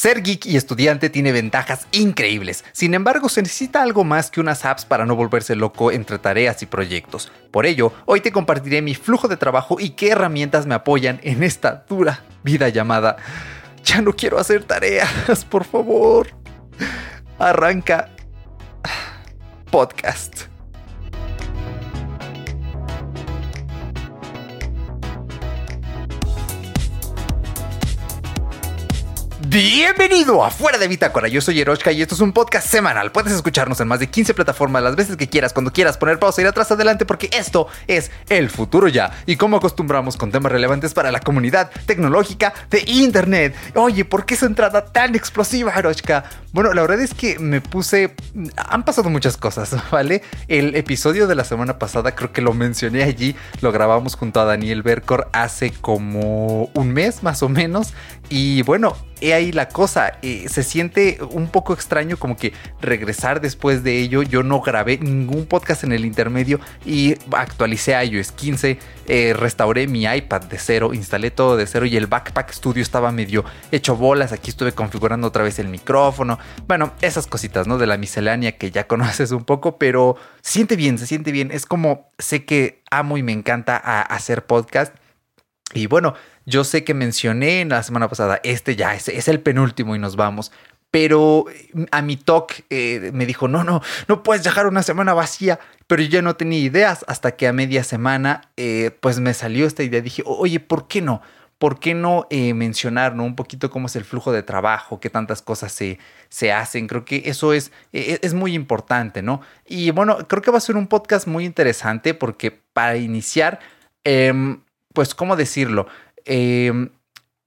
Ser geek y estudiante tiene ventajas increíbles. Sin embargo, se necesita algo más que unas apps para no volverse loco entre tareas y proyectos. Por ello, hoy te compartiré mi flujo de trabajo y qué herramientas me apoyan en esta dura vida llamada Ya no quiero hacer tareas, por favor. Arranca podcast. Bienvenido a Fuera de Bitácora, yo soy Eroshka y esto es un podcast semanal. Puedes escucharnos en más de 15 plataformas las veces que quieras, cuando quieras, poner pausa, ir atrás, adelante, porque esto es el futuro ya. Y como acostumbramos con temas relevantes para la comunidad tecnológica de Internet. Oye, ¿por qué esa entrada tan explosiva, Eroshka? Bueno, la verdad es que me puse... Han pasado muchas cosas, ¿vale? El episodio de la semana pasada, creo que lo mencioné allí, lo grabamos junto a Daniel Bercor hace como un mes más o menos. Y bueno, he ahí la cosa. Eh, se siente un poco extraño como que regresar después de ello. Yo no grabé ningún podcast en el intermedio y actualicé a iOS 15. Eh, restauré mi iPad de cero, instalé todo de cero y el Backpack Studio estaba medio hecho bolas. Aquí estuve configurando otra vez el micrófono. Bueno, esas cositas, ¿no? De la miscelánea que ya conoces un poco, pero siente bien, se siente bien. Es como sé que amo y me encanta hacer podcast. Y bueno, yo sé que mencioné en la semana pasada, este ya es, el penúltimo y nos vamos. Pero mm, a mi talk eh, me dijo, no, no, no puedes dejar una semana vacía. Pero yo no tenía ideas hasta que a media semana, eh, pues me salió esta idea. Dije, oye, ¿por qué no? ¿Por qué no eh, mencionar un poquito cómo es el flujo de trabajo, qué tantas cosas se, se hacen? Creo que eso es, e, e, es muy importante, ¿no? Y bueno, creo que va a ser un podcast muy interesante porque para iniciar, em, pues, ¿cómo decirlo? Em,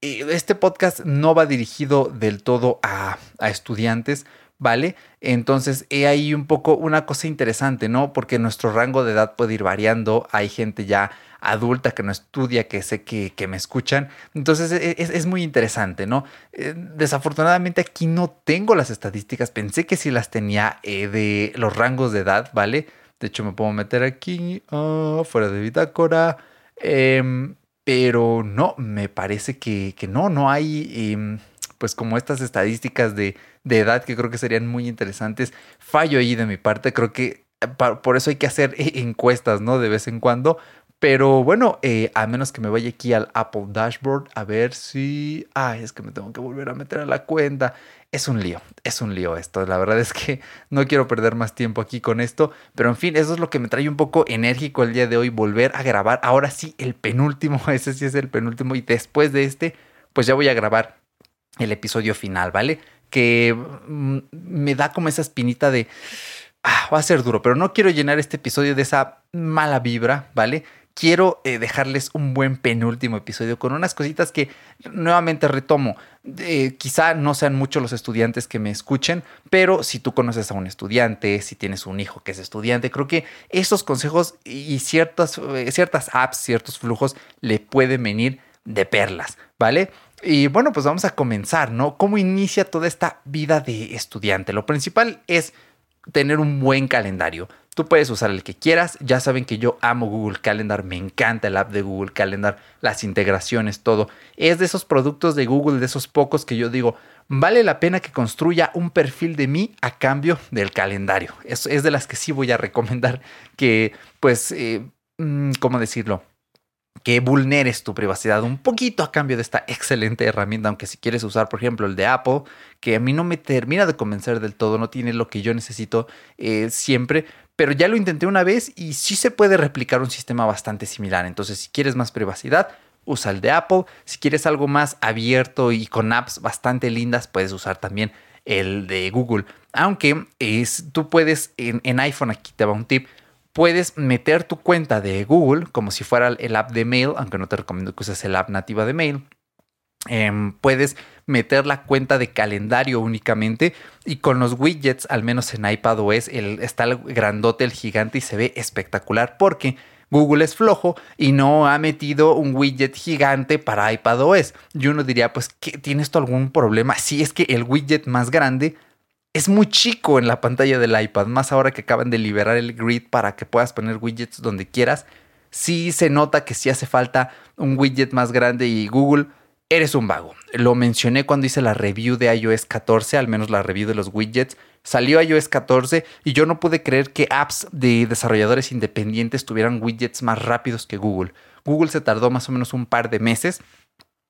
este podcast no va dirigido del todo a, estudiantes, ¿vale? Entonces, he ahí un poco una cosa interesante, ¿no? Porque nuestro rango de edad puede ir variando. Hay gente ya adulta que no estudia, que sé que, me escuchan. Entonces, e, es, muy interesante, ¿no? Eh, desafortunadamente aquí no tengo las estadísticas. Pensé que sí las tenía eh, de los rangos de edad, ¿vale? De hecho, me puedo meter aquí, ah, fuera de bitácora. Eh, pero no, me parece que, no, no hay em, pues como estas estadísticas de, de, edad que creo que serían muy interesantes. Fallo ahí de mi parte, creo que eh, por eso hay que hacer encuestas, ¿no? De vez en cuando. Pero bueno, eh, a menos que me vaya aquí al Apple Dashboard a ver si... Ay, es que me tengo que volver a meter a la cuenta es un lío, es un lío esto. La verdad es que no quiero perder más tiempo aquí con esto, pero en fin, eso es lo que me trae un poco enérgico el día de hoy, volver a grabar. Ahora sí, el penúltimo, ese sí es el penúltimo y después de este, pues ya voy a grabar el episodio final, ¿vale? Que mm, me da como esa espinita de... Ah, va a ser duro, pero no quiero llenar este episodio de esa mala vibra, ¿vale? Quiero eh, dejarles un buen penúltimo episodio con unas cositas que nuevamente retomo. Eh, quizá no sean muchos los estudiantes que me escuchen, pero si tú conoces a un estudiante, si tienes un hijo que es estudiante, creo que esos consejos y ciertas, eh, ciertas apps, ciertos flujos le pueden venir de perlas, ¿vale? Y bueno, pues vamos a comenzar, ¿no? ¿Cómo inicia toda esta vida de estudiante? Lo principal es tener un buen calendario. Tú puedes usar el que quieras. Ya saben que yo amo Google Calendar. Me encanta el app de Google Calendar. Las integraciones, todo. Es de esos productos de Google, de esos pocos que yo digo, vale la pena que construya un perfil de mí a cambio del calendario. Es, es de las que sí voy a recomendar que, pues, eh, mm, ¿cómo decirlo? Que vulneres tu privacidad un poquito a cambio de esta excelente herramienta, aunque si quieres usar, por ejemplo, el de Apple, que a mí no me termina de convencer del todo, no tiene lo que yo necesito eh, siempre, pero ya lo intenté una vez y sí se puede replicar un sistema bastante similar. Entonces, si quieres más privacidad, usa el de Apple. Si quieres algo más abierto y con apps bastante lindas, puedes usar también el de Google. Aunque es, tú puedes en, en iPhone, aquí te va un tip, puedes meter tu cuenta de Google como si fuera el app de Mail, aunque no te recomiendo que uses el app nativa de Mail. Em, puedes meter la cuenta de calendario únicamente y con los widgets, al menos en iPadOS, el, está el grandote, el gigante y se ve espectacular porque Google es flojo y no ha metido un widget gigante para iPadOS. Y uno diría, pues, ¿tienes tú algún problema? Si es que el widget más grande es muy chico en la pantalla del iPad, más ahora que acaban de liberar el grid para que puedas poner widgets donde quieras. Sí se nota que sí hace falta un widget más grande y Google eres un vago. Lo mencioné cuando hice la review de iOS 14, al menos la review de los widgets. Salió iOS 14 y yo no pude creer que apps de desarrolladores independientes tuvieran widgets más rápidos que Google. Google se tardó más o menos un par de meses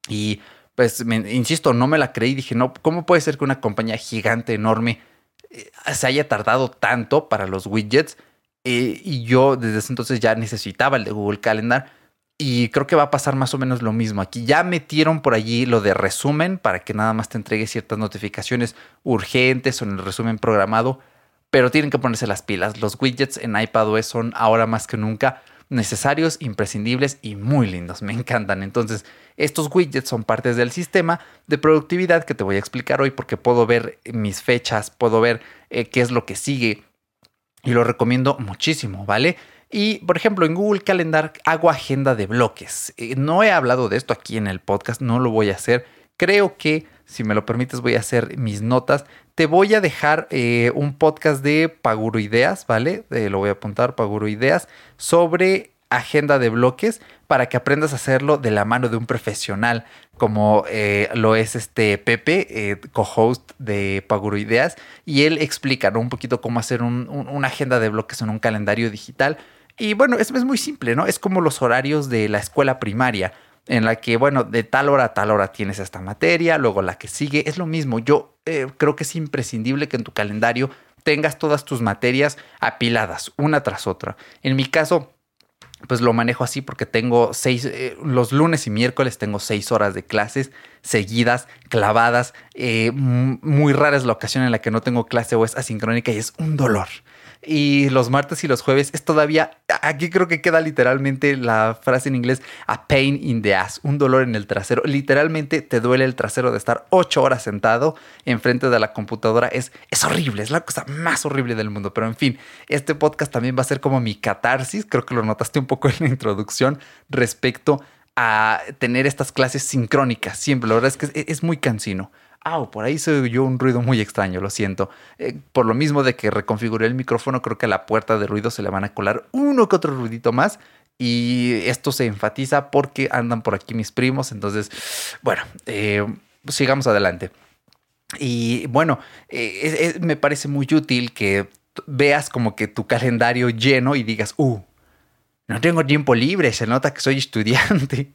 y pues insisto, no me la creí. Dije, no, ¿cómo puede ser que una compañía gigante, enorme, eh, se haya tardado tanto para los widgets? Eh, y yo desde ese entonces ya necesitaba el de Google Calendar y creo que va a pasar más o menos lo mismo. Aquí ya metieron por allí lo de resumen para que nada más te entregue ciertas notificaciones urgentes o en el resumen programado, pero tienen que ponerse las pilas. Los widgets en iPadOS son ahora más que nunca necesarios, imprescindibles y muy lindos. Me encantan. Entonces, estos widgets son partes del sistema de productividad que te voy a explicar hoy porque puedo ver mis fechas, puedo ver eh, qué es lo que sigue y lo recomiendo muchísimo, ¿vale? Y, por ejemplo, en Google Calendar hago agenda de bloques. Eh, no he hablado de esto aquí en el podcast, no lo voy a hacer. Creo que, si me lo permites, voy a hacer mis notas. Te voy a dejar eh, un podcast de Paguro Ideas, ¿vale? Eh, lo voy a apuntar, Paguro Ideas, sobre agenda de bloques para que aprendas a hacerlo de la mano de un profesional como lo es este Pepe, co-host de Paguro Ideas, y él explica un poquito cómo hacer una agenda de bloques en un calendario digital y bueno, es muy simple, ¿no? Es como los horarios de la escuela primaria, en la que, bueno, de tal hora a tal hora tienes esta materia, luego la que sigue, es lo mismo. Yo eh, creo que es imprescindible que en tu calendario tengas todas tus materias apiladas, una tras otra. En mi caso, pues lo manejo así porque tengo seis, eh, los lunes y miércoles tengo seis horas de clases seguidas, clavadas. Eh, muy rara es la ocasión en la que no tengo clase o es asincrónica y es un dolor. Y los martes y los jueves es todavía, aquí creo que queda literalmente la frase en inglés, a pain in the ass, un dolor en el trasero. Literalmente te duele el trasero de estar ocho horas sentado enfrente de la computadora. Es, es horrible, es la cosa más horrible del mundo. Pero en fin, este podcast también va a ser como mi catarsis, creo que lo notaste un poco en la introducción respecto a tener estas clases sincrónicas siempre. La verdad es que es muy cansino. ¡Au! Por ahí se oyó un ruido muy extraño, lo siento. Eh, por lo mismo de que reconfiguré el micrófono, creo que a la puerta de ruido se le van a colar uno que otro ruidito más. Y esto se enfatiza porque andan por aquí mis primos. Entonces, bueno, eh, sigamos adelante. Y bueno, eh, me parece muy útil que veas como que tu calendario lleno y digas, ¡uh! No tengo tiempo libre, se nota que soy estudiante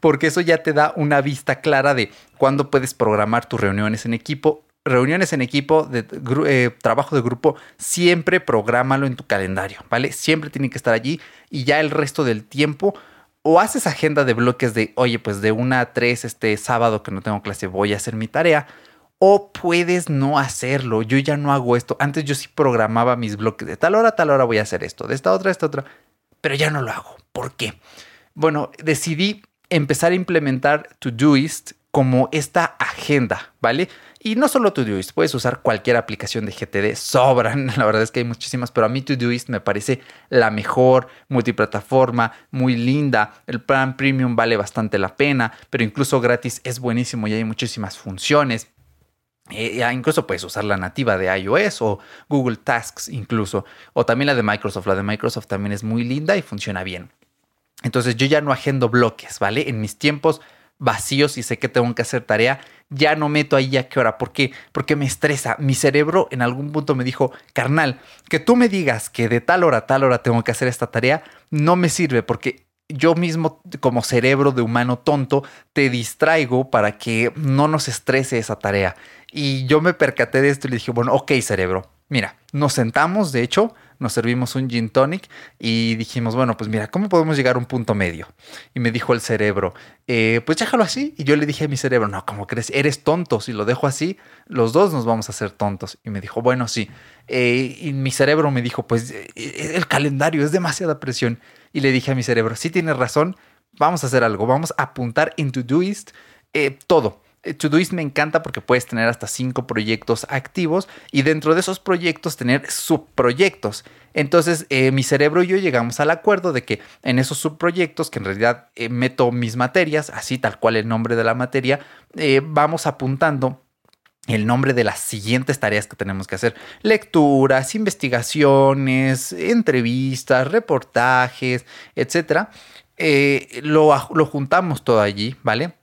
porque eso ya te da una vista clara de cuándo puedes programar tus reuniones en equipo. Reuniones en equipo, de eh, trabajo de grupo, siempre prográmalo en tu calendario, ¿vale? Siempre tiene que estar allí y ya el resto del tiempo o haces agenda de bloques de, oye, pues de una a tres este sábado que no tengo clase voy a hacer mi tarea. O puedes no hacerlo. Yo ya no hago esto. Antes yo sí programaba mis bloques de tal hora tal hora voy a hacer esto, de esta otra esta otra. Pero ya no lo hago. ¿Por qué? Bueno, decidí empezar a implementar Todoist como esta agenda, ¿vale? Y no solo Todoist, puedes usar cualquier aplicación de GTD, sobran, la verdad es que hay muchísimas, pero a mí Todoist me parece la mejor, multiplataforma, muy linda, el plan premium vale bastante la pena, pero incluso gratis es buenísimo y hay muchísimas funciones. Eh, incluso puedes usar la nativa de iOS o Google Tasks incluso, o también la de Microsoft. La de Microsoft también es muy linda y funciona bien. Entonces yo ya no agendo bloques, ¿vale? En mis tiempos vacíos y sé que tengo que hacer tarea, ya no meto ahí a qué hora. ¿Por qué? Porque me estresa. Mi cerebro en algún punto me dijo, carnal, que tú me digas que de tal hora a tal hora tengo que hacer esta tarea, no me sirve porque yo mismo como cerebro de humano tonto te distraigo para que no nos estrese esa tarea. Y yo me percaté de esto y le dije, bueno, ok cerebro, mira, nos sentamos, de hecho, nos servimos un gin tonic y dijimos, bueno, pues mira, ¿cómo podemos llegar a un punto medio? Y me dijo el cerebro, eh, pues déjalo así. Y yo le dije a mi cerebro, no, ¿cómo crees? Eres tonto. Si lo dejo así, los dos nos vamos a hacer tontos. Y me dijo, bueno, sí. Eh, y mi cerebro me dijo, pues eh, el calendario es demasiada presión. Y le dije a mi cerebro, sí tienes razón, vamos a hacer algo, vamos a apuntar en Todoist todo Todoist me encanta porque puedes tener hasta cinco proyectos activos y dentro de esos proyectos tener subproyectos. Entonces, eh, mi cerebro y yo llegamos al acuerdo de que en esos subproyectos, que en realidad eh, meto mis materias, así tal cual el nombre de la materia, eh, vamos apuntando el nombre de las siguientes tareas que tenemos que hacer. Lecturas, investigaciones, entrevistas, reportajes, etc. lo, lo juntamos todo allí, ¿vale?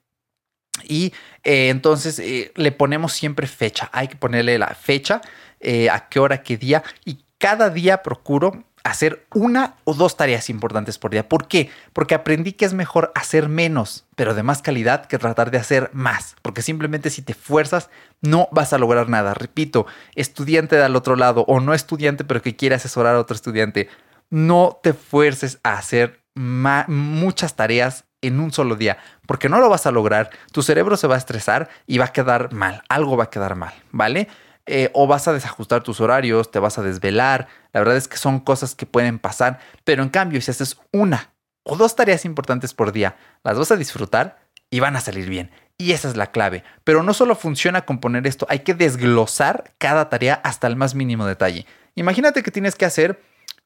Y eh, entonces eh, le ponemos siempre fecha. Hay que ponerle la fecha, eh, a qué hora, qué día. Y cada día procuro hacer una o dos tareas importantes por día. ¿Por qué? Porque aprendí que es mejor hacer menos, pero de más calidad que tratar de hacer más. Porque simplemente si te fuerzas, no vas a lograr nada. Repito, estudiante del otro lado o no estudiante, pero que quiere asesorar a otro estudiante, no te fuerces a hacer muchas tareas en un solo día, porque no lo vas a lograr, tu cerebro se va a estresar y va a quedar mal, algo va a quedar mal, ¿vale? Eh, o vas a desajustar tus horarios, te vas a desvelar, la verdad es que son cosas que pueden pasar, pero en cambio si haces una o dos tareas importantes por día, las vas a disfrutar y van a salir bien. Y esa es la clave. Pero no solo funciona con poner esto, hay que desglosar cada tarea hasta el más mínimo detalle. Imagínate que tienes que hacer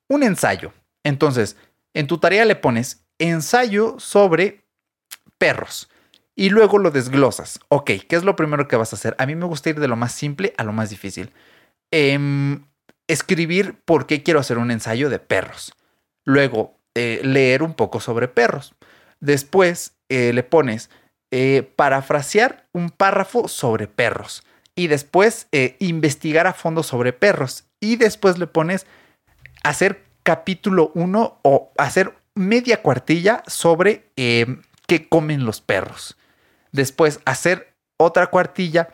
un ensayo. Entonces, en tu tarea le pones ensayo sobre perros y luego lo desglosas. Ok, ¿qué es lo primero que vas a hacer? A mí me gusta ir de lo más simple a lo más difícil. Em, escribir por qué quiero hacer un ensayo de perros. Luego, eh, leer un poco sobre perros. Después, eh, le pones eh, parafrasear un párrafo sobre perros. Y después, investigar a fondo sobre perros. Y después le pones hacer capítulo 1 o hacer media cuartilla sobre em, qué comen los perros. Después hacer otra cuartilla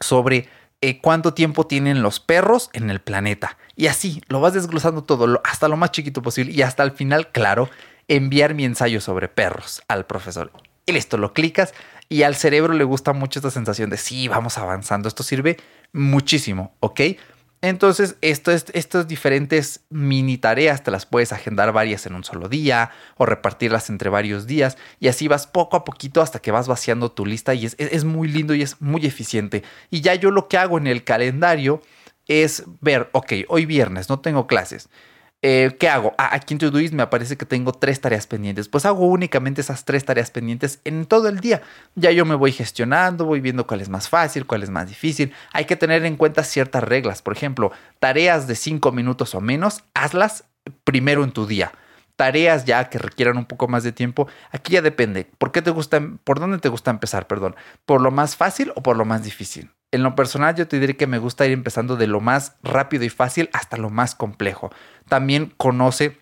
sobre eh, cuánto tiempo tienen los perros en el planeta. Y así lo vas desglosando todo, hasta lo más chiquito posible. Y hasta el final, claro, enviar mi ensayo sobre perros al profesor. Y listo, lo clicas y al cerebro le gusta mucho esta sensación de sí, vamos avanzando. Esto sirve muchísimo, ¿ok? Entonces, estas diferentes mini tareas te las puedes agendar varias en un solo día o repartirlas entre varios días y así vas poco a poquito hasta que vas vaciando tu lista y es, es muy lindo y es muy eficiente. Y ya yo lo que hago en el calendario es ver, ok, hoy viernes no tengo clases. Eh, ¿Qué hago? Ah, aquí en Todoist me aparece que tengo tres tareas pendientes. Pues hago únicamente esas tres tareas pendientes en todo el día. Ya yo me voy gestionando, voy viendo cuál es más fácil, cuál es más difícil. Hay que tener en cuenta ciertas reglas. Por ejemplo, tareas de cinco minutos o menos, hazlas primero en tu día tareas ya que requieran un poco más de tiempo, aquí ya depende. ¿Por qué te gusta, por dónde te gusta empezar, perdón? ¿Por lo más fácil o por lo más difícil? En lo personal yo te diré que me gusta ir empezando de lo más rápido y fácil hasta lo más complejo. También conoce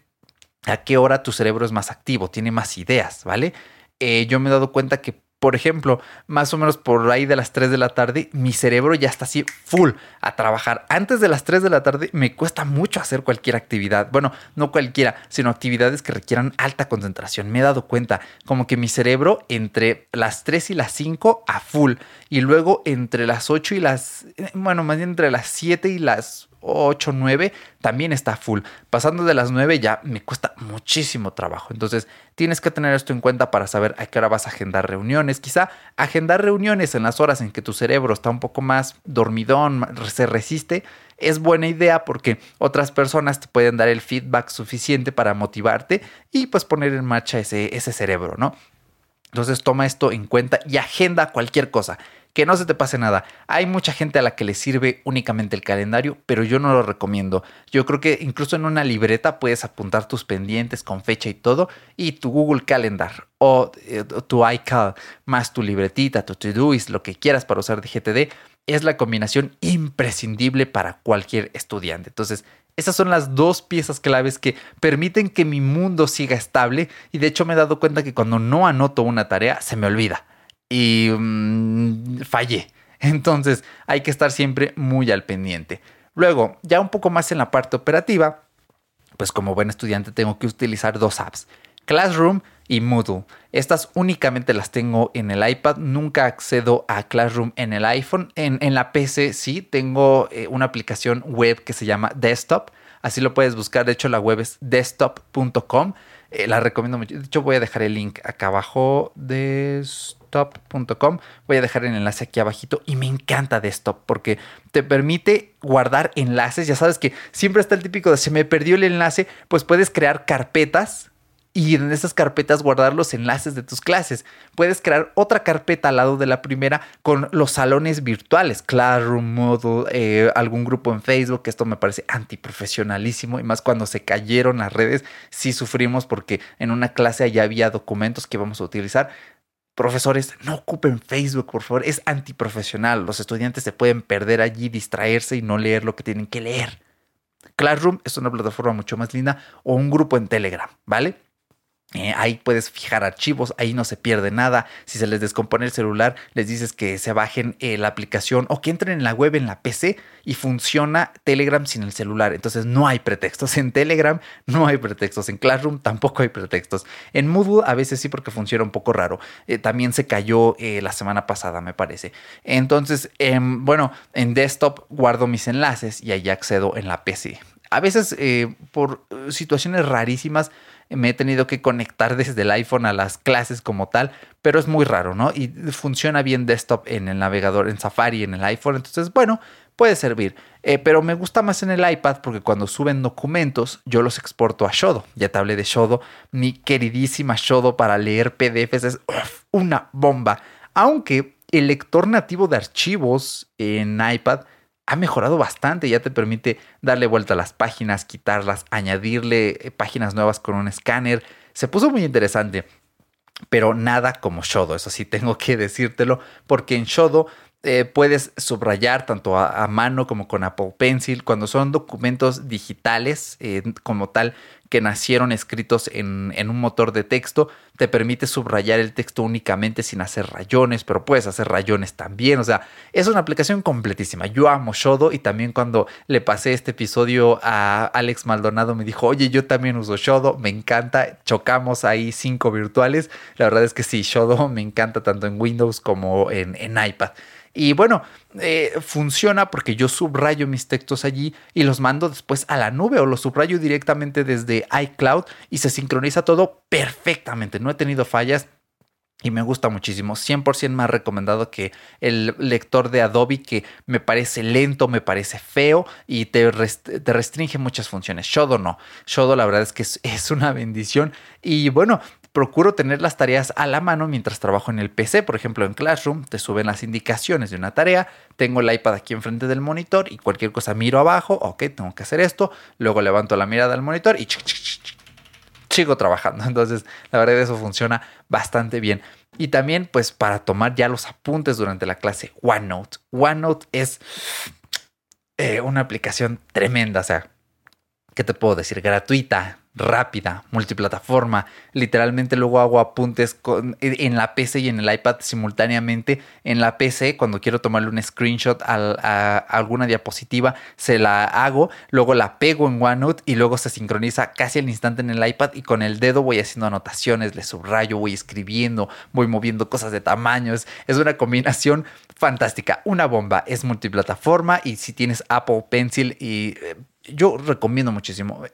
a qué hora tu cerebro es más activo, tiene más ideas, ¿vale? Eh, yo me he dado cuenta que por ejemplo, más o menos por ahí de las 3 de la tarde, mi cerebro ya está así full a trabajar. Antes de las 3 de la tarde me cuesta mucho hacer cualquier actividad. Bueno, no cualquiera, sino actividades que requieran alta concentración. Me he dado cuenta como que mi cerebro entre las 3 y las 5 a full. Y luego entre las 8 y las... Bueno, más bien entre las 7 y las 8, 9, también está full. Pasando de las 9 ya me cuesta muchísimo trabajo. Entonces tienes que tener esto en cuenta para saber a qué hora vas a agendar reuniones. Quizá agendar reuniones en las horas en que tu cerebro está un poco más dormidón, se resiste, es buena idea porque otras personas te pueden dar el feedback suficiente para motivarte y pues poner en marcha ese, ese cerebro, ¿no? Entonces toma esto en cuenta y agenda cualquier cosa que no se te pase nada. Hay mucha gente a la que le sirve únicamente el calendario, pero yo no lo recomiendo. Yo creo que incluso en una libreta puedes apuntar tus pendientes con fecha y todo, y tu Google Calendar o eh, tu iCal más tu libretita, tu Todoist, lo que quieras para usar de GTD, es la combinación imprescindible para cualquier estudiante. Entonces, esas son las dos piezas claves que permiten que mi mundo siga estable y de hecho me he dado cuenta que cuando no anoto una tarea se me olvida y mm, fallé. Entonces hay que estar siempre muy al pendiente. Luego, ya un poco más en la parte operativa, pues como buen estudiante tengo que utilizar dos apps, Classroom y Moodle. Estas únicamente las tengo en el iPad, nunca accedo a Classroom en el iPhone. En, en la PC sí, tengo eh, una aplicación web que se llama Desktop, así lo puedes buscar, de hecho la web es desktop.com. Eh, la recomiendo mucho. De hecho, voy a dejar el link acá abajo. Desktop.com. Voy a dejar el enlace aquí abajito. Y me encanta Desktop porque te permite guardar enlaces. Ya sabes que siempre está el típico de se me perdió el enlace. Pues puedes crear carpetas y en esas carpetas guardar los enlaces de tus clases. Puedes crear otra carpeta al lado de la primera con los salones virtuales, Classroom, Moodle, eh, algún grupo en Facebook. Esto me parece antiprofesionalísimo y más cuando se cayeron las redes, sí sufrimos porque en una clase ya había documentos que vamos a utilizar Profesores, no ocupen Facebook, por favor, es antiprofesional. Los estudiantes se pueden perder allí, distraerse y no leer lo que tienen que leer. Classroom es una plataforma mucho más linda o un grupo en Telegram, ¿vale? Eh, ahí puedes fijar archivos, ahí no se pierde nada. Si se les descompone el celular, les dices que se bajen eh, la aplicación o que entren en la web en la PC y funciona Telegram sin el celular. Entonces no hay pretextos. En Telegram no hay pretextos. En Classroom tampoco hay pretextos. En Moodle a veces sí porque funciona un poco raro. Eh, también se cayó la semana pasada, me parece. Entonces, em, bueno, en desktop guardo mis enlaces y ahí accedo en la PC. A veces por situaciones rarísimas me he tenido que conectar desde el iPhone a las clases como tal, pero es muy raro, ¿no? Y funciona bien desktop en el navegador, en Safari, en el iPhone, entonces, bueno, puede servir. Eh, pero me gusta más en el iPad porque cuando suben documentos yo los exporto a Shodo. Ya te hablé de Shodo. Mi queridísima Shodo para leer PDFs es una bomba. Aunque el lector nativo de archivos en iPad ha mejorado bastante, ya te permite darle vuelta a las páginas, quitarlas, añadirle eh, páginas nuevas con un escáner. Se puso muy interesante, pero nada como Shodo, eso sí tengo que decírtelo, porque en Shodo eh, puedes subrayar tanto a, mano como con Apple Pencil cuando son documentos digitales eh, como tal que nacieron escritos en, un motor de texto. Te permite subrayar el texto únicamente sin hacer rayones, pero puedes hacer rayones también. O sea, es una aplicación completísima. Yo amo Shodo y también cuando le pasé este episodio a Alex Maldonado me dijo, oye, yo también uso Shodo, me encanta. Chocamos ahí cinco virtuales. La verdad es que sí, Shodo me encanta tanto en Windows como en, en iPad. Y bueno, eh, funciona porque yo subrayo mis textos allí y los mando después a la nube o los subrayo directamente desde iCloud y se sincroniza todo perfectamente. No he tenido fallas. Y me gusta muchísimo. 100% más recomendado que el lector de Adobe que me parece lento, me parece feo y te, te restringe muchas funciones. Shodo no. Shodo la verdad es que es, es, una bendición. Y bueno, procuro tener las tareas a la mano mientras trabajo en el PC. Por ejemplo, en Classroom te suben las indicaciones de una tarea. Tengo el iPad aquí enfrente del monitor y cualquier cosa miro abajo. Ok, tengo que hacer esto. Luego levanto la mirada al monitor y sigo trabajando. Entonces, la verdad, eso funciona bastante bien. Y también, pues, para tomar ya los apuntes durante la clase, OneNote. OneNote es eh, una aplicación tremenda. O sea, ¿qué te puedo decir? Gratuita, rápida, multiplataforma. Literalmente luego hago apuntes en la PC y en el iPad simultáneamente. En la PC, cuando quiero tomarle un screenshot a, alguna diapositiva, se la hago, luego la pego en OneNote y luego se sincroniza casi al instante en el iPad y con el dedo voy haciendo anotaciones, le subrayo, voy escribiendo, voy moviendo cosas de tamaños. Es una combinación fantástica, una bomba, es multiplataforma y si tienes Apple Pencil y... Eh, yo recomiendo muchísimo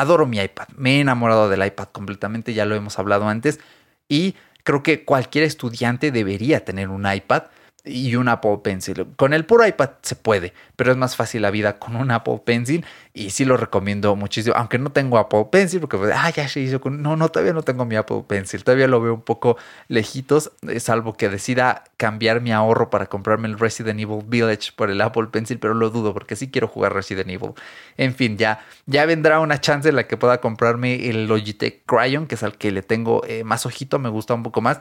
adoro mi iPad. Me he enamorado del iPad completamente, ya lo hemos hablado antes. Y creo que cualquier estudiante debería tener un iPad y un Apple Pencil. Con el puro iPad se puede, pero es más fácil la vida con un Apple Pencil y sí lo recomiendo muchísimo, aunque no tengo Apple Pencil, porque ah, ya se hizo con... No, no, todavía no tengo mi Apple Pencil, todavía lo veo un poco lejitos, salvo que decida cambiar mi ahorro para comprarme el Resident Evil Village por el Apple Pencil, pero lo dudo porque sí quiero jugar Resident Evil. En fin, ya, ya vendrá una chance en la que pueda comprarme el Logitech Cryon, que es al que le tengo eh, más ojito, me gusta un poco más.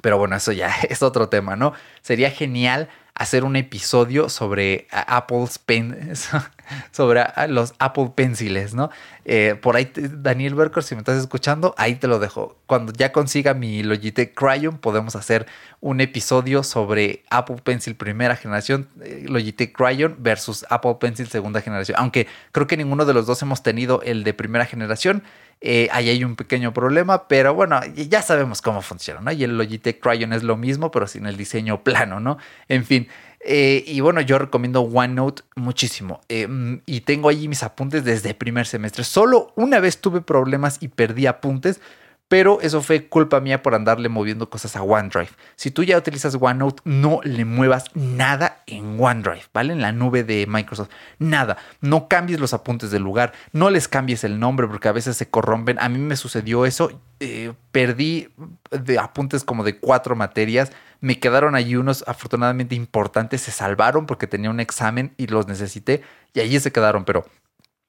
Pero bueno, eso ya es otro tema, ¿no? Sería genial hacer un episodio sobre Apple's Pen, sobre los Apple Penciles, ¿no? Eh, por ahí, Daniel Berker, si me estás escuchando, ahí te lo dejo. Cuando ya consiga mi Logitech Cryon, podemos hacer un episodio sobre Apple Pencil primera generación, eh, Logitech Cryon versus Apple Pencil segunda generación. Aunque creo que ninguno de los dos hemos tenido el de primera generación. Eh, ahí hay un pequeño problema, pero bueno, ya sabemos cómo funciona, ¿no? Y el Logitech Cryon es lo mismo, pero sin el diseño plano, ¿no? En fin. Eh, y bueno, yo recomiendo OneNote muchísimo. Eh, mm, y tengo allí mis apuntes desde primer semestre. Solo una vez tuve problemas y perdí apuntes, pero eso fue culpa mía por andarle moviendo cosas a OneDrive. Si tú ya utilizas OneNote, no le muevas nada en OneDrive, ¿vale? En la nube de Microsoft. Nada. No cambies los apuntes del lugar. No les cambies el nombre porque a veces se corrompen. A mí me sucedió eso. Eh, perdí de apuntes como de cuatro materias. Me quedaron allí unos afortunadamente importantes. Se salvaron porque tenía un examen y los necesité. Y allí se quedaron. Pero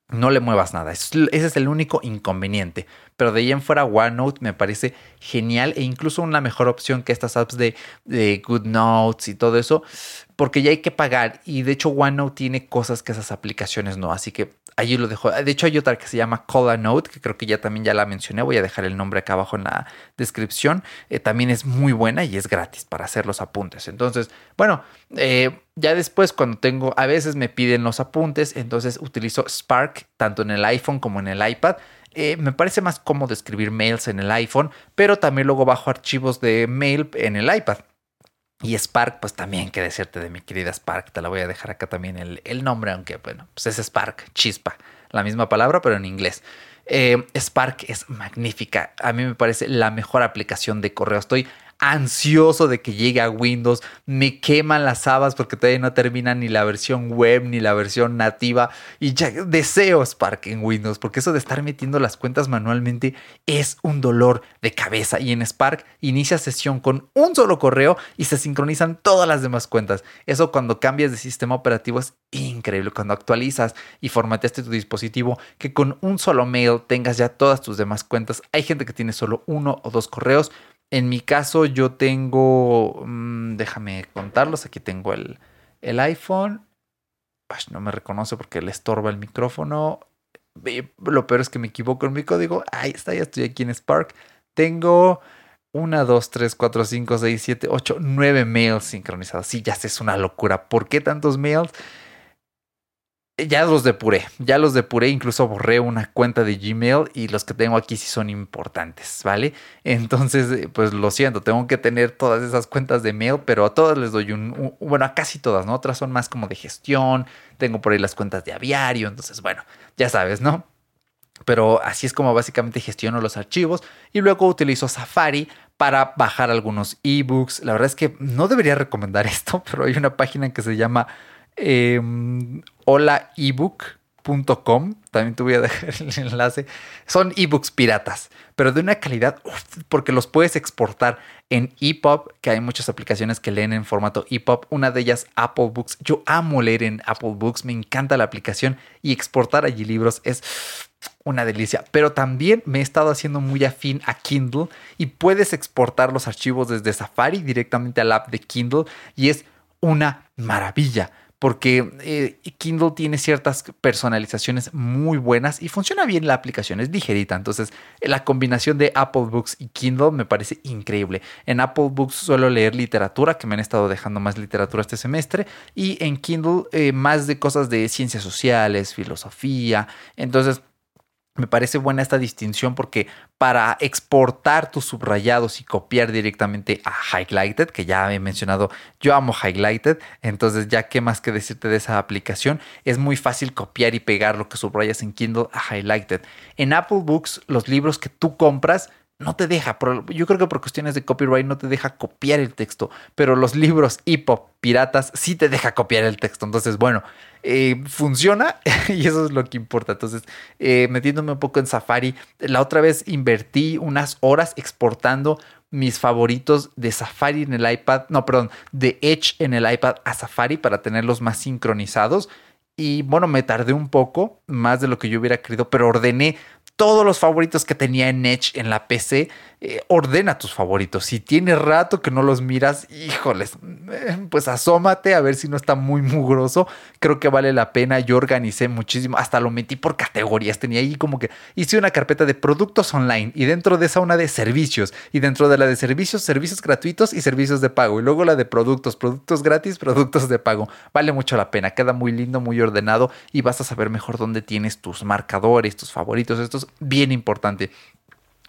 no le muevas nada. Ese es el único inconveniente. Pero de ahí en fuera, OneNote me parece genial e incluso una mejor opción que estas apps de, de GoodNotes y todo eso, porque ya hay que pagar. Y de hecho, OneNote tiene cosas que esas aplicaciones no. Así que allí lo dejo. De hecho, hay otra que se llama Note, que creo que ya también ya la mencioné. Voy a dejar el nombre acá abajo en la descripción. Eh, también es muy buena y es gratis para hacer los apuntes. Entonces, bueno, eh, ya después cuando tengo, a veces me piden los apuntes, entonces utilizo Spark tanto en el iPhone como en el iPad. Eh, me parece más cómodo escribir mails en el iPhone, pero también luego bajo archivos de mail en el iPad. Y Spark, pues también que decirte de mi querida Spark, te la voy a dejar acá también el, nombre, aunque bueno, pues es Spark, chispa, la misma palabra, pero en inglés. Eh, Spark es magnífica, a mí me parece la mejor aplicación de correo. Estoy ansioso de que llegue a Windows. Me queman las habas porque todavía no termina ni la versión web ni la versión nativa. Y ya deseo Spark en Windows porque eso de estar metiendo las cuentas manualmente es un dolor de cabeza. Y en Spark inicia sesión con un solo correo y se sincronizan todas las demás cuentas. Eso cuando cambias de sistema operativo es increíble. Cuando actualizas y formateaste tu dispositivo, que con un solo mail tengas ya todas tus demás cuentas. Hay gente que tiene solo uno o dos correos. En mi caso yo tengo, mm, déjame contarlos, aquí tengo el, el iPhone. no me reconoce porque le estorba el micrófono. Lo peor es que me equivoco en mi código. Ahí está, ya estoy aquí en Spark. Tengo 1, 2, 3, 4, 5, 6, 7, 8, 9 mails sincronizados. Sí, ya sé, es una locura. ¿Por qué tantos mails? Ya los depuré, ya los depuré, incluso borré una cuenta de Gmail y los que tengo aquí sí son importantes, ¿vale? Entonces, eh, pues lo siento, tengo que tener todas esas cuentas de mail, pero a todas les doy un, bueno, a casi todas, ¿no? Otras son más como de gestión, tengo por ahí las cuentas de aviario, entonces, bueno, ya sabes, ¿no? Pero así es como básicamente gestiono los archivos y luego utilizo Safari para bajar algunos ebooks. La verdad es que no debería recomendar esto, pero hay una página que se llama eh, holaebook.com. También te voy a dejar el enlace. Son ebooks piratas, pero de una calidad, porque los puedes exportar en EPUB, que hay muchas aplicaciones que leen en formato EPUB. Una de ellas, Apple Books. Yo amo leer en Apple Books, me encanta la aplicación y exportar allí libros es una delicia. Pero también me he estado haciendo muy afín a Kindle y puedes exportar los archivos desde Safari directamente al app de Kindle y es una maravilla porque eh, Kindle tiene ciertas personalizaciones muy buenas y funciona bien la aplicación, es ligerita. Entonces, la combinación de Apple Books y Kindle me parece increíble. En Apple Books suelo leer literatura, que me han estado dejando más literatura este semestre, y en Kindle eh, más de cosas de ciencias sociales, filosofía. Entonces, me parece buena esta distinción porque para exportar tus subrayados y copiar directamente a Highlighted, que ya he mencionado, yo amo Highlighted, entonces ya qué más que decirte de esa aplicación, es muy fácil copiar y pegar lo que subrayas en Kindle a Highlighted. En Apple Books, los libros que tú compras no te deja, yo creo que por cuestiones de copyright no te deja copiar el texto, pero los libros hip-hop piratas sí te deja copiar el texto. Entonces, bueno, eh, funciona y eso es lo que importa. Entonces, eh, metiéndome un poco en Safari, la otra vez invertí unas horas exportando mis favoritos de Safari en el iPad, no, perdón, de Edge en el iPad a Safari para tenerlos más sincronizados. Y bueno, me tardé un poco, más de lo que yo hubiera querido, pero ordené todos los favoritos que tenía en Edge en la PC eh, ordena tus favoritos. Si tiene rato que no los miras, híjoles, eh, pues asómate a ver si no está muy mugroso. Creo que vale la pena. Yo organicé muchísimo, hasta lo metí por categorías. Tenía ahí como que hice una carpeta de productos online y dentro de esa una de servicios y dentro de la de servicios, servicios gratuitos y servicios de pago. Y luego la de productos, productos gratis, productos de pago. Vale mucho la pena. Queda muy lindo, muy ordenado y vas a saber mejor dónde tienes tus marcadores, tus favoritos. Esto es bien importante.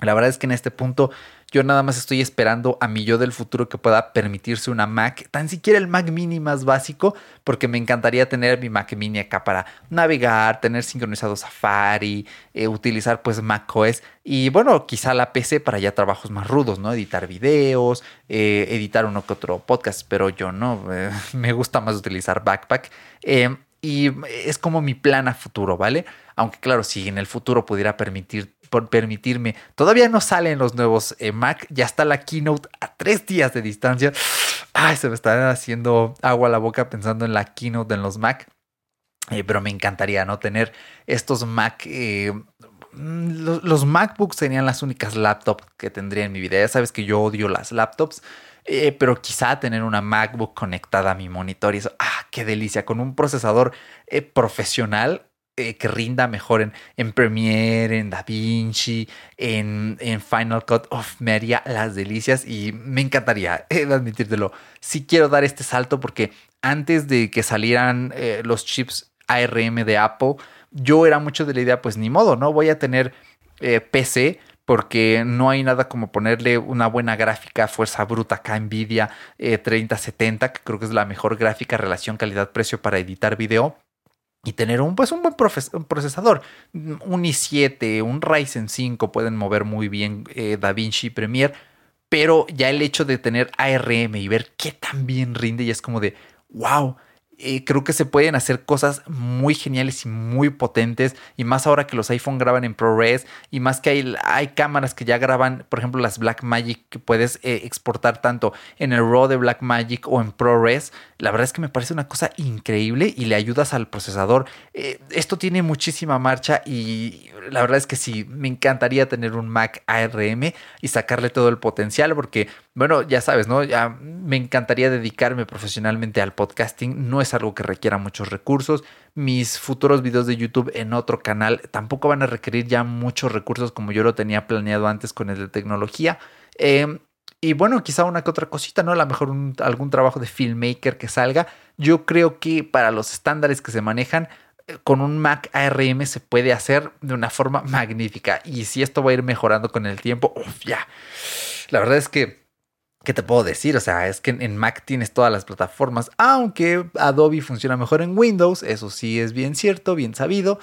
La verdad es que en este punto yo nada más estoy esperando a mi yo del futuro que pueda permitirse una Mac, tan siquiera el Mac mini más básico, porque me encantaría tener mi Mac mini acá para navegar, tener sincronizado Safari, eh, utilizar pues Mac OS y bueno, quizá la PC para ya trabajos más rudos, ¿no? Editar videos, eh, editar uno que otro podcast, pero yo no, eh, me gusta más utilizar Backpack. y es como mi plan a futuro, ¿vale? Aunque claro, si en el futuro pudiera permitir por permitirme. Todavía no salen los nuevos eh, Mac, ya está la keynote a tres días de distancia. Ay, se me está haciendo agua a la boca pensando en la keynote en los Mac. Eh, pero me encantaría, ¿no? Tener estos Mac. Eh, mm, los, MacBooks serían las únicas laptops que tendría en mi vida. Ya sabes que yo odio las laptops. Pero quizá tener una MacBook conectada a mi monitor y eso, ah, qué delicia, con un procesador profesional que rinda mejor en, Premiere, en DaVinci, en, en Final Cut. Uf, me las delicias y me encantaría eh, admitírtelo. Sí quiero dar este salto porque antes de que salieran los chips ARM de Apple, yo era mucho de la idea, pues ni modo, ¿no? Voy a tener eh, PC porque no hay nada como ponerle una buena gráfica fuerza bruta acá Nvidia 3070, que creo que es la mejor gráfica relación calidad-precio para editar video. Y tener un, pues un buen procesador. Un i7, un Ryzen 5 pueden mover muy bien eh, DaVinci Premiere. Pero ya el hecho de tener ARM y ver qué tan bien rinde, y es como de, wow, eh, creo que se pueden hacer cosas muy geniales y muy potentes. Y más ahora que los iPhone graban en ProRes. Y más que hay, hay cámaras que ya graban, por ejemplo, las Blackmagic que puedes eh, exportar tanto en el RAW de Blackmagic o en ProRes. La verdad es que me parece una cosa increíble y le ayudas al procesador. Eh, esto tiene muchísima marcha y la verdad es que sí, me encantaría tener un Mac ARM y sacarle todo el potencial porque, bueno, ya sabes, ¿no? Ya me encantaría dedicarme profesionalmente al podcasting. No es algo que requiera muchos recursos. Mis futuros videos de YouTube en otro canal tampoco van a requerir ya muchos recursos como yo lo tenía planeado antes con el de tecnología. Em, y bueno, quizá una que otra cosita, ¿no? A lo mejor algún trabajo de filmmaker que salga. Yo creo que para los estándares que se manejan, con un Mac ARM se puede hacer de una forma magnífica. Y si esto va a ir mejorando con el tiempo, uf, ya. La verdad es que, ¿qué te puedo decir? O sea, es que en Mac tienes todas las plataformas, aunque Adobe funciona mejor en Windows, eso sí es bien cierto, bien sabido.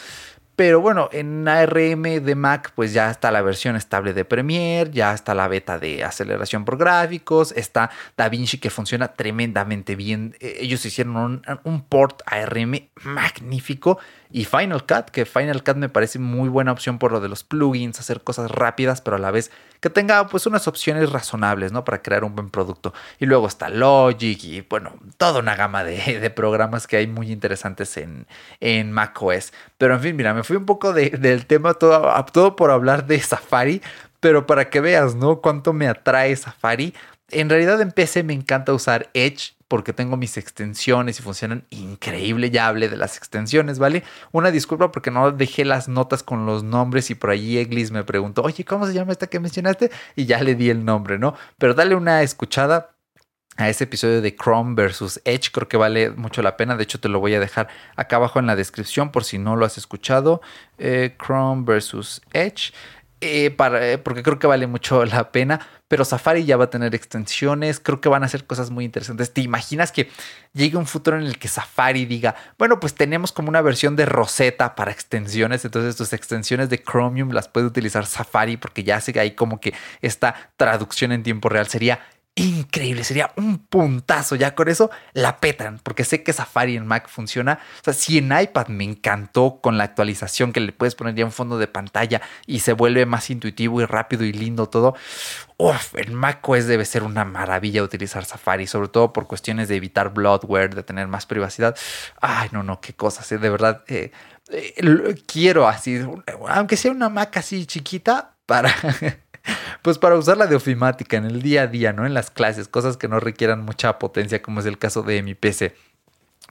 Pero bueno, en ARM de Mac pues ya está la versión estable de Premiere, ya está la beta de aceleración por gráficos, está DaVinci que funciona tremendamente bien. E, ellos hicieron un, un port ARM magnífico y Final Cut, que Final Cut me parece muy buena opción por lo de los plugins, hacer cosas rápidas, pero a la vez que tenga pues unas opciones razonables, ¿no? Para crear un buen producto. Y luego está Logic y bueno, toda una gama de, programas que hay muy interesantes en, en macOS. Pero en fin, mira, me fui un poco del tema todo, todo por hablar de Safari, pero para que veas, ¿no? Cuánto me atrae Safari. En realidad en PC me encanta usar Edge porque tengo mis extensiones y funcionan increíble. Ya hablé de las extensiones, ¿vale? Una disculpa porque no dejé las notas con los nombres y por allí Eglis me preguntó, oye, ¿cómo se llama esta que mencionaste? Y ya le di el nombre, ¿no? Pero dale una escuchada a ese episodio de Chrome versus Edge. Creo que vale mucho la pena. De hecho, te lo voy a dejar acá abajo en la descripción por si no lo has escuchado. Eh, Chrome versus Edge. Eh, para, eh, porque creo que vale mucho la pena. Pero Safari ya va a tener extensiones, creo que van a hacer cosas muy interesantes. ¿Te imaginas que llegue un futuro en el que Safari diga, bueno, pues tenemos como una versión de Rosetta para extensiones, entonces tus extensiones de Chromium las puede utilizar Safari porque ya que hay como que esta traducción en tiempo real sería increíble, sería un puntazo. Ya con eso la petan, porque sé que Safari en Mac funciona. O sea, si en iPad me encantó con la actualización que le puedes poner ya un fondo de pantalla y se vuelve más intuitivo y rápido y lindo todo. Uf, en macOS debe ser una maravilla utilizar Safari, sobre todo por cuestiones de evitar bloatware, de tener más privacidad. Ay, no, no, qué cosas, ¿eh? de verdad. Eh, eh, quiero así, aunque sea una Mac así chiquita, para pues para usarla de ofimática en el día a día, ¿no? En las clases, cosas que no requieran mucha potencia, como es el caso de mi PC.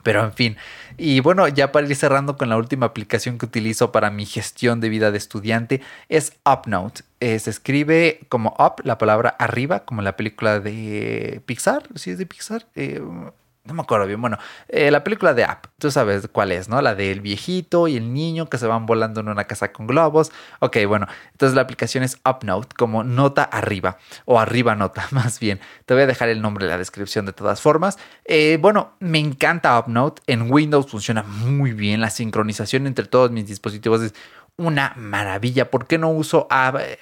Pero en fin, y bueno, ya para ir cerrando con la última aplicación que utilizo para mi gestión de vida de estudiante es UpNote. Eh, se escribe como up, la palabra arriba, como la película de Pixar, si es de Pixar. Eh, no me acuerdo bien. Bueno, eh, la película de App, tú sabes cuál es, ¿no? La del viejito y el niño que se van volando en una casa con globos. Ok, bueno, entonces la aplicación es UpNote, como nota arriba, o arriba nota, más bien. Te voy a dejar el nombre en la descripción de todas formas. Eh, bueno, me encanta UpNote. En Windows funciona muy bien. La sincronización entre todos mis dispositivos es una maravilla. ¿Por qué no uso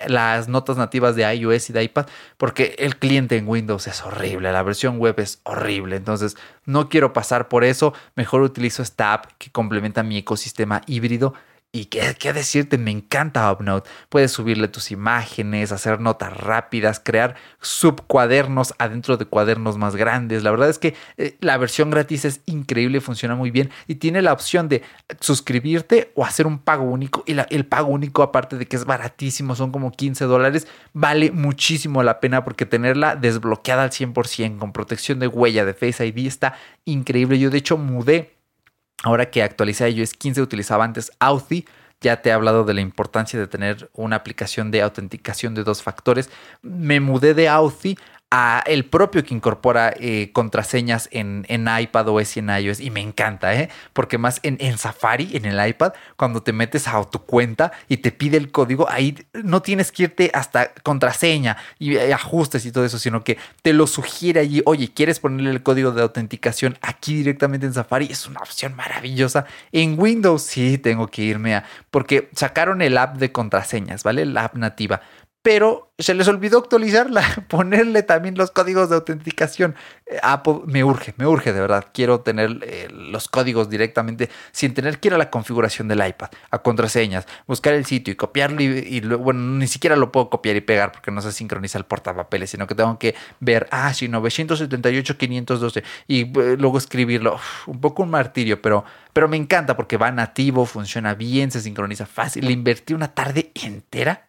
las notas nativas de iOS y de iPad? Porque el cliente en Windows es horrible, la versión web es horrible. Entonces, no quiero pasar por eso. Mejor utilizo esta app que complementa mi ecosistema híbrido Y qué, decirte, me encanta UpNote. Puedes subirle tus imágenes, hacer notas rápidas, crear subcuadernos adentro de cuadernos más grandes. La verdad es que eh, la versión gratis es increíble, funciona muy bien y tiene la opción de suscribirte o hacer un pago único. Y el pago único, aparte de que es baratísimo, son como 15 dólares, vale muchísimo la pena porque tenerla desbloqueada al 100% con protección de huella de Face ID está increíble. Yo de hecho mudé Ahora que actualicé iOS 15 utilizaba antes Authy. Ya te he hablado de la importancia de tener una aplicación de autenticación de dos factores. Me mudé de Authy a el propio que incorpora eh, contraseñas en, en iPad OS y en iOS y me encanta, ¿eh? Porque más en, en, Safari, en el iPad, cuando te metes a tu cuenta y te pide el código, ahí no tienes que irte hasta contraseña y, y ajustes y todo eso, sino que te lo sugiere allí, oye, ¿quieres ponerle el código de autenticación aquí directamente en Safari? Es una opción maravillosa. En Windows sí tengo que irme a, porque sacaron el app de contraseñas, ¿vale? La app nativa pero se les olvidó actualizarla, ponerle también los códigos de autenticación. Eh, me urge, me urge de verdad. Quiero tener eh, los códigos directamente sin tener que ir a la configuración del iPad, a contraseñas, buscar el sitio y copiarlo. Y, luego, bueno, ni siquiera lo puedo copiar y pegar porque no se sincroniza el portapapeles, sino que tengo que ver, ah, sí, 978, 512 y eh, luego escribirlo. un poco un martirio, pero, pero me encanta porque va nativo, funciona bien, se sincroniza fácil. Le invertí una tarde entera.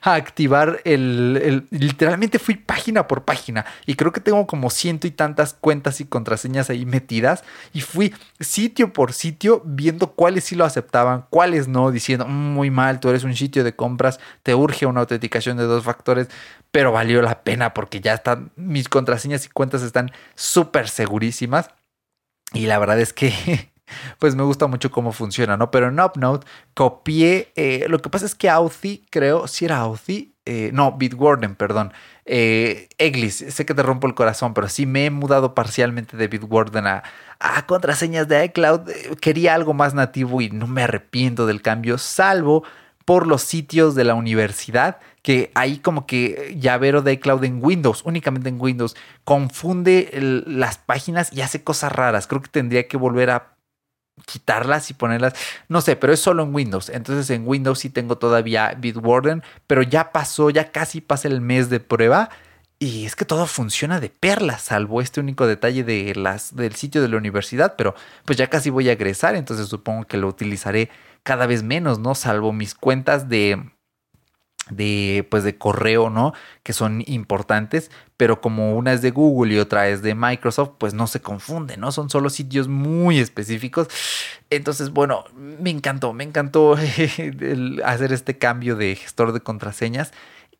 A activar el, Literalmente fui página por página y creo que tengo como ciento y tantas cuentas y contraseñas ahí metidas y fui sitio por sitio viendo cuáles sí lo aceptaban, cuáles no, diciendo mm, muy mal, tú eres un sitio de compras, te urge una autenticación de dos factores, pero valió la pena porque ya están, mis contraseñas y cuentas están súper segurísimas. Y la verdad es que pues me gusta mucho cómo funciona, ¿no? Pero en UpNote copié, eh, lo que pasa es que Authy, creo, si era Authy, eh, no, Bitwarden, perdón, eh, Eglis, sé que te rompo el corazón, pero sí me he mudado parcialmente de Bitwarden a, a contraseñas de iCloud, quería algo más nativo y no me arrepiento del cambio, salvo por los sitios de la universidad, que ahí como que llavero de iCloud en Windows, únicamente en Windows, confunde las páginas y hace cosas raras. Creo que tendría que volver a quitarlas y ponerlas, no sé, pero es solo en Windows. Entonces en Windows sí tengo todavía Bitwarden, pero ya pasó, ya casi pasa el mes de prueba y es que todo funciona de perlas, salvo este único detalle de las, del sitio de la universidad, pero pues ya casi voy a egresar, entonces supongo que lo utilizaré cada vez menos, ¿no? Salvo mis cuentas de de pues de correo, ¿no? Que son importantes, pero como una es de Google y otra es de Microsoft, pues no se confunde, ¿no? Son solo sitios muy específicos. Entonces, bueno, me encantó, me encantó hacer este cambio de gestor de contraseñas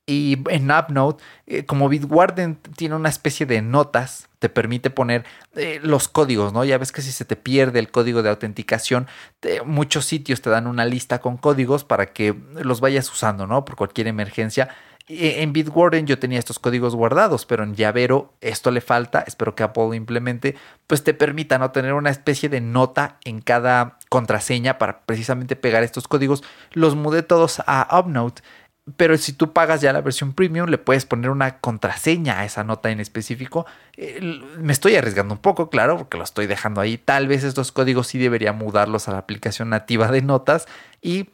y en UpNote, eh, como Bitwarden tiene una especie de notas, te permite poner eh, los códigos, ¿no? Ya ves que si se te pierde el código de autenticación, muchos sitios te dan una lista con códigos para que los vayas usando, ¿no? Por cualquier emergencia. En Bitwarden yo tenía estos códigos guardados, pero en Llavero esto le falta, espero que Apple implemente, pues te permita no tener una especie de nota en cada contraseña para precisamente pegar estos códigos. Los mudé todos a UpNote pero si tú pagas ya la versión premium, le puedes poner una contraseña a esa nota en específico. me estoy arriesgando un poco, claro, porque lo estoy dejando ahí. Tal vez estos códigos sí debería mudarlos a la aplicación nativa de notas y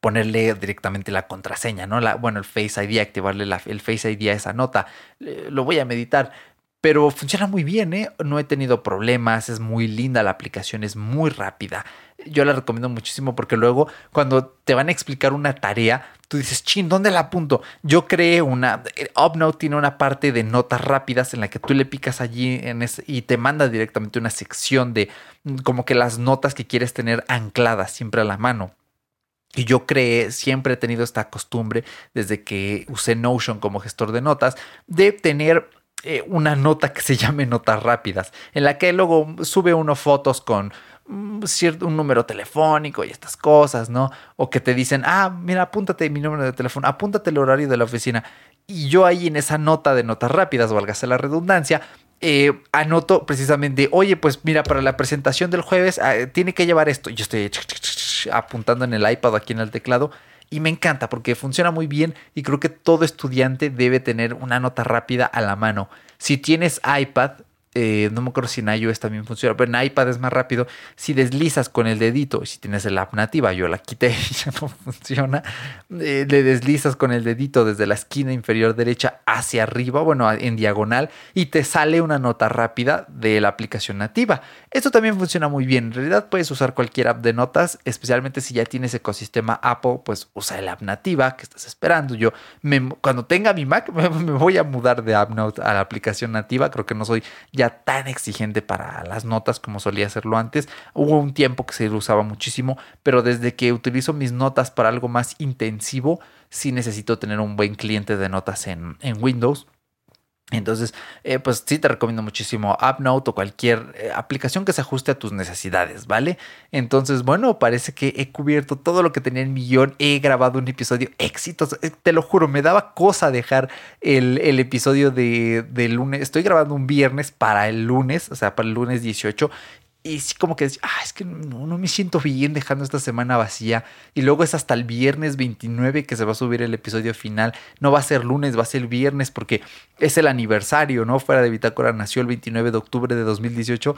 ponerle directamente la contraseña, ¿no? La, bueno, el Face ID, activarle el Face ID a esa nota. lo voy a meditar. Pero funciona muy bien, ¿eh? No he tenido problemas, es muy linda la aplicación, es muy rápida. Yo la recomiendo muchísimo porque luego cuando te van a explicar una tarea, tú dices, chin, ¿dónde la apunto? Yo creé una, UpNote tiene una parte de notas rápidas en la que tú le picas allí en y te manda directamente una sección de mm, como que las notas que quieres tener ancladas siempre a la mano. Y yo creé, siempre he tenido esta costumbre desde que usé Notion como gestor de notas, de tener eh, una nota que se llame notas rápidas, en la que luego sube uno fotos con mm, cierto, un número telefónico y estas cosas, ¿no? O que te dicen, ah, mira, apúntate mi número de teléfono, apúntate el horario de la oficina. Y yo ahí en esa nota de notas rápidas, válgase la redundancia, eh, anoto precisamente, oye, pues mira, para la presentación del jueves ah, tiene que llevar esto. Yo estoy apuntando en el iPad aquí en el teclado y me encanta porque funciona muy bien y creo que todo estudiante debe tener una nota rápida a la mano. Si tienes iPad, eh, no me acuerdo si en iOS también funciona, pero en iPad es más rápido. Si deslizas con el dedito, si tienes el app nativa, yo la quité y ya no funciona, eh, le deslizas con el dedito desde la esquina inferior derecha hacia arriba, bueno, en diagonal, y te sale una nota rápida de la aplicación nativa. Esto también funciona muy bien. En realidad puedes usar cualquier app de notas, especialmente si ya tienes ecosistema Apple, pues usa el app nativa que estás esperando. Yo, cuando tenga mi Mac, me, voy a mudar de AppNote a la aplicación nativa. Creo que no soy ya tan exigente para las notas como solía hacerlo antes. Hubo un tiempo que se usaba muchísimo, pero desde que utilizo mis notas para algo más intensivo, sí necesito tener un buen cliente de notas en, en Windows entonces, eh, pues sí te recomiendo muchísimo AppNote o cualquier eh, aplicación que se ajuste a tus necesidades, ¿vale? Entonces, bueno, parece que he cubierto todo lo que tenía en millón. He grabado un episodio exitoso. Eh, te lo juro, me daba cosa dejar el, episodio de, de, lunes. Estoy grabando un viernes para el lunes, o sea, para el lunes 18 y sí como que ah, es que no, no, me siento bien dejando esta semana vacía. Y luego es hasta el viernes 29 que se va a subir el episodio final. No va a ser lunes, va a ser viernes porque es el aniversario, ¿no? Fuera de Bitácora nació el 29 de octubre de 2018.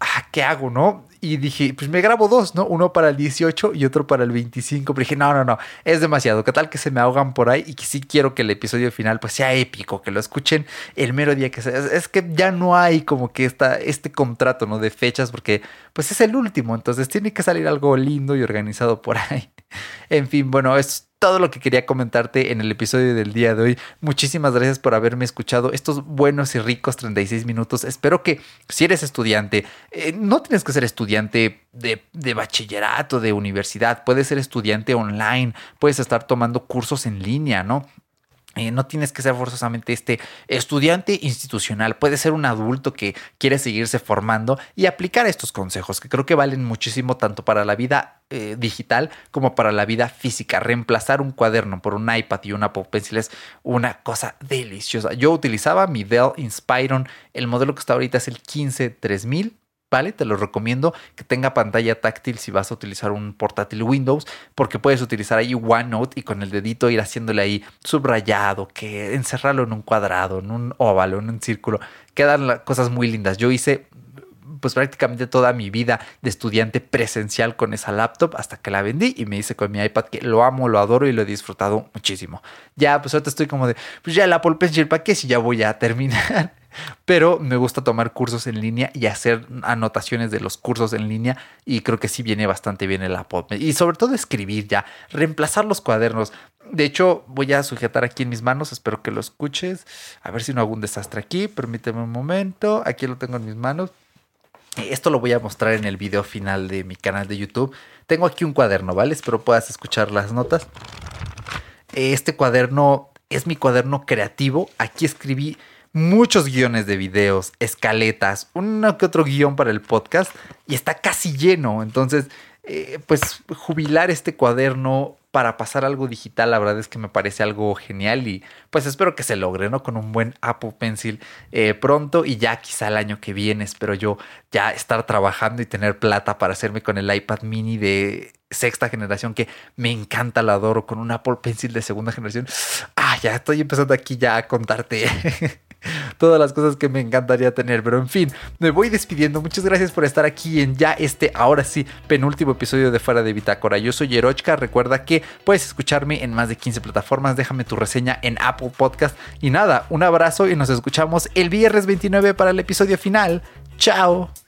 Ah, ¿qué hago, no? Y dije, pues me grabo dos, ¿no? Uno para el 18 y otro para el 25. Pero dije, no, no, no, es demasiado. ¿Qué tal que se me ahogan por ahí? Y que sí quiero que el episodio final pues sea épico, que lo escuchen el mero día que sea. Es que ya no hay como que esta, este contrato, ¿no? De fechas porque pues es el último. Entonces tiene que salir algo lindo y organizado por ahí. En fin, bueno, es todo lo que quería comentarte en el episodio del día de hoy. Muchísimas gracias por haberme escuchado estos buenos y ricos 36 minutos. Espero que si eres estudiante, eh, no tienes que ser estudiante de, de, bachillerato, de universidad, puedes ser estudiante online, puedes estar tomando cursos en línea, ¿no? Eh, no tienes que ser forzosamente este estudiante institucional, puede ser un adulto que quiere seguirse formando y aplicar estos consejos que creo que valen muchísimo tanto para la vida eh, digital como para la vida física. Reemplazar un cuaderno por un iPad y un Apple Pencil es una cosa deliciosa. Yo utilizaba mi Dell Inspiron, el modelo que está ahorita es el 153.000 ¿vale? Te lo recomiendo que tenga pantalla táctil si vas a utilizar un portátil Windows, porque puedes utilizar ahí OneNote y con el dedito ir haciéndole ahí subrayado, que encerrarlo en un cuadrado, en un óvalo, en un círculo. Quedan cosas muy lindas. Yo hice pues prácticamente toda mi vida de estudiante presencial con esa laptop hasta que la vendí y me hice con mi iPad que lo amo, lo adoro y lo he disfrutado muchísimo. Ya, pues ahorita estoy como de, pues ya el Apple ¿para qué si ya voy a terminar? Pero me gusta tomar cursos en línea y hacer anotaciones de los cursos en línea y creo que sí viene bastante bien el Apple. Y sobre todo escribir ya, reemplazar los cuadernos. De hecho, voy a sujetar aquí en mis manos, espero que lo escuches. A ver si no hago un desastre aquí, permíteme un momento. Aquí lo tengo en mis manos. Esto lo voy a mostrar en el video final de mi canal de YouTube. Tengo aquí un cuaderno, ¿vale? Espero puedas escuchar las notas. Este cuaderno es mi cuaderno creativo. Aquí escribí muchos guiones de videos, escaletas, uno que otro guion para el podcast y está casi lleno. Entonces, eh, pues jubilar este cuaderno para pasar algo digital, la verdad es que me parece algo genial y pues espero que se logre, ¿no? Con un buen Apple Pencil eh, pronto y ya quizá el año que viene espero yo ya estar trabajando y tener plata para hacerme con el iPad mini de sexta generación que me encanta, la adoro, con un Apple Pencil de segunda generación. Ah, ya estoy empezando aquí ya a contarte todas las cosas que me encantaría tener. Pero en fin, me voy despidiendo. Muchas gracias por estar aquí en ya este, ahora sí, penúltimo episodio de Fuera de Bitácora. Yo soy Yerochka. Recuerda que puedes escucharme en más de 15 plataformas. Déjame tu reseña en Apple Podcast. Y nada, un abrazo y nos escuchamos el viernes 29 para el episodio final. Chao.